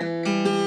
Música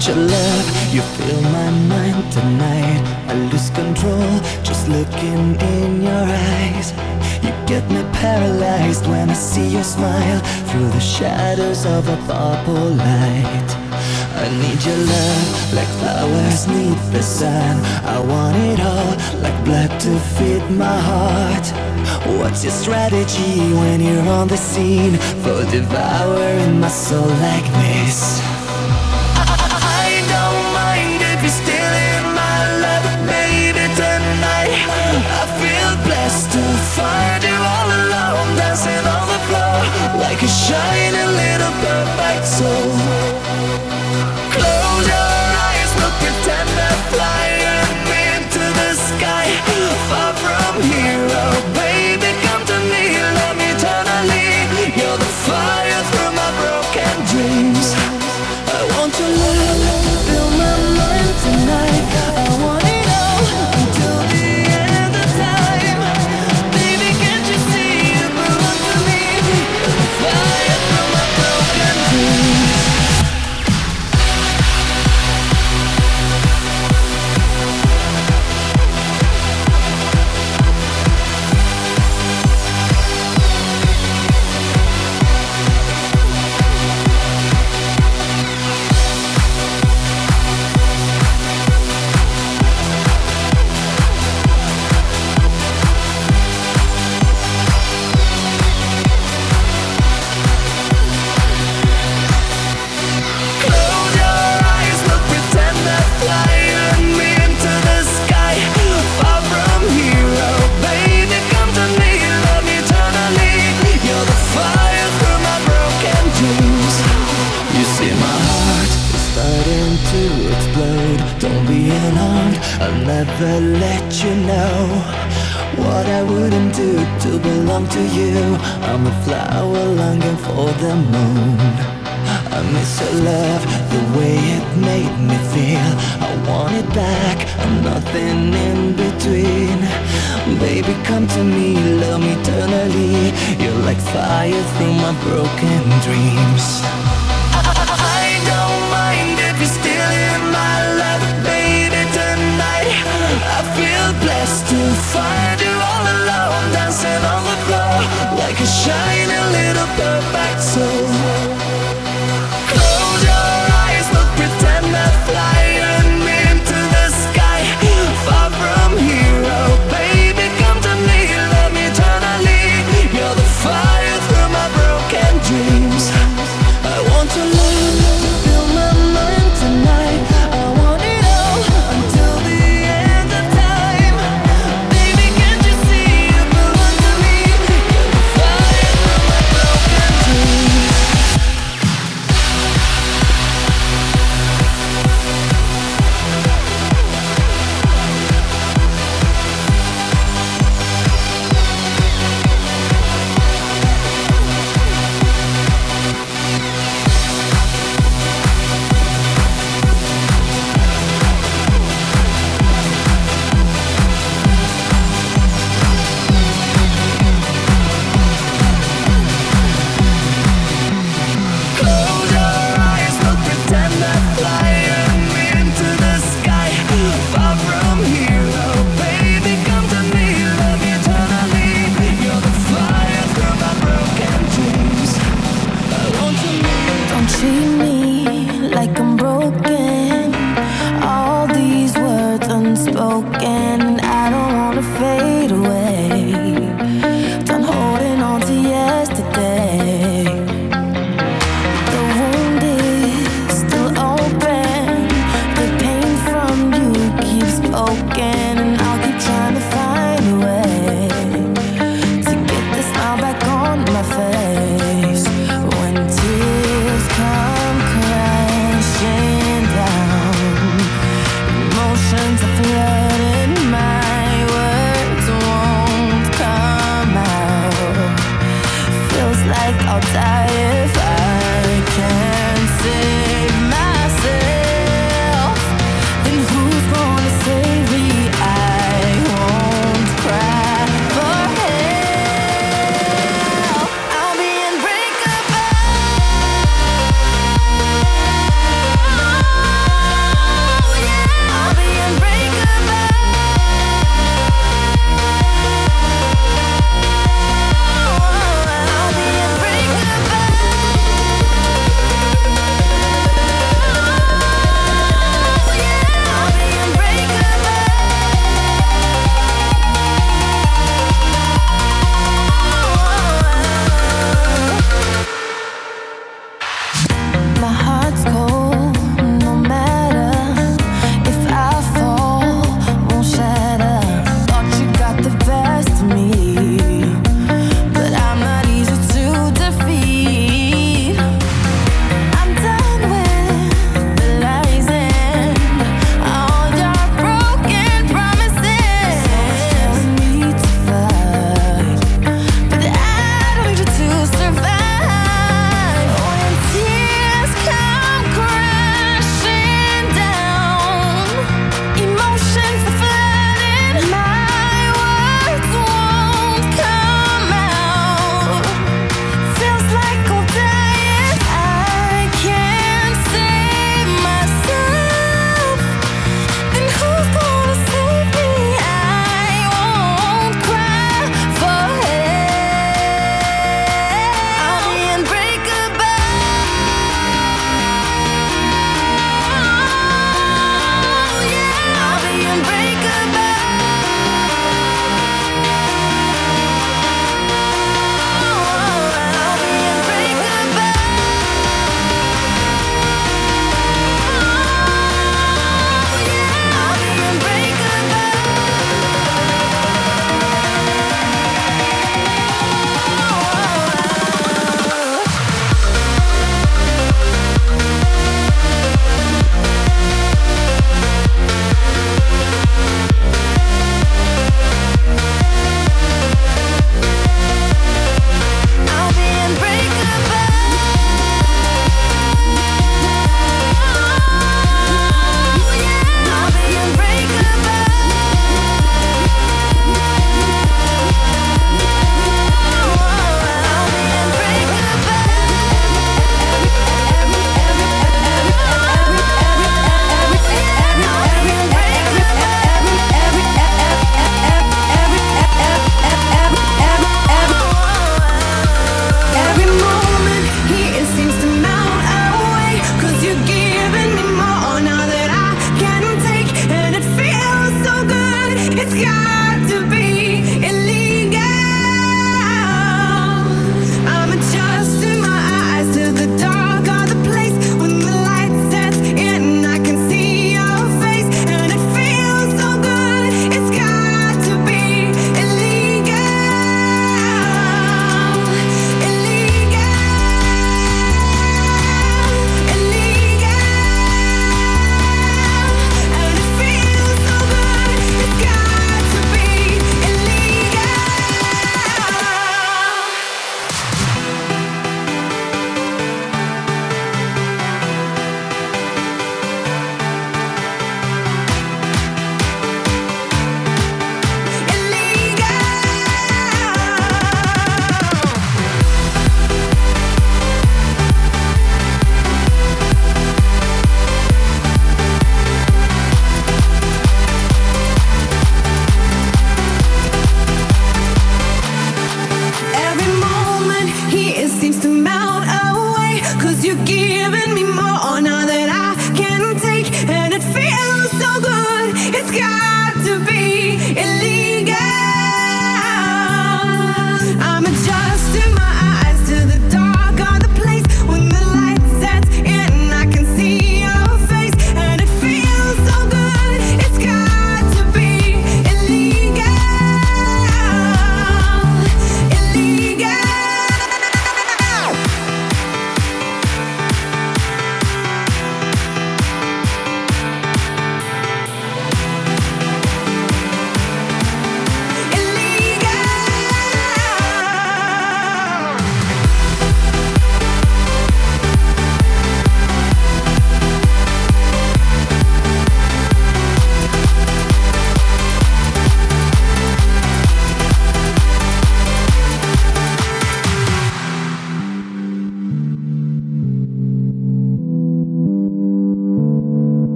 want your love. You fill my mind tonight. I lose control just looking in your eyes. You get me paralyzed when I see your smile Through the shadows of a purple light. I need your love like flowers need the sun. I want it all like blood to feed my heart. What's your strategy when you're on the scene For devouring my soul like this? could show you fire through my broken dreams. I, don't mind if you're still in my life, baby, tonight. I feel blessed to find you all alone, dancing on the floor like a shining little perfect soul.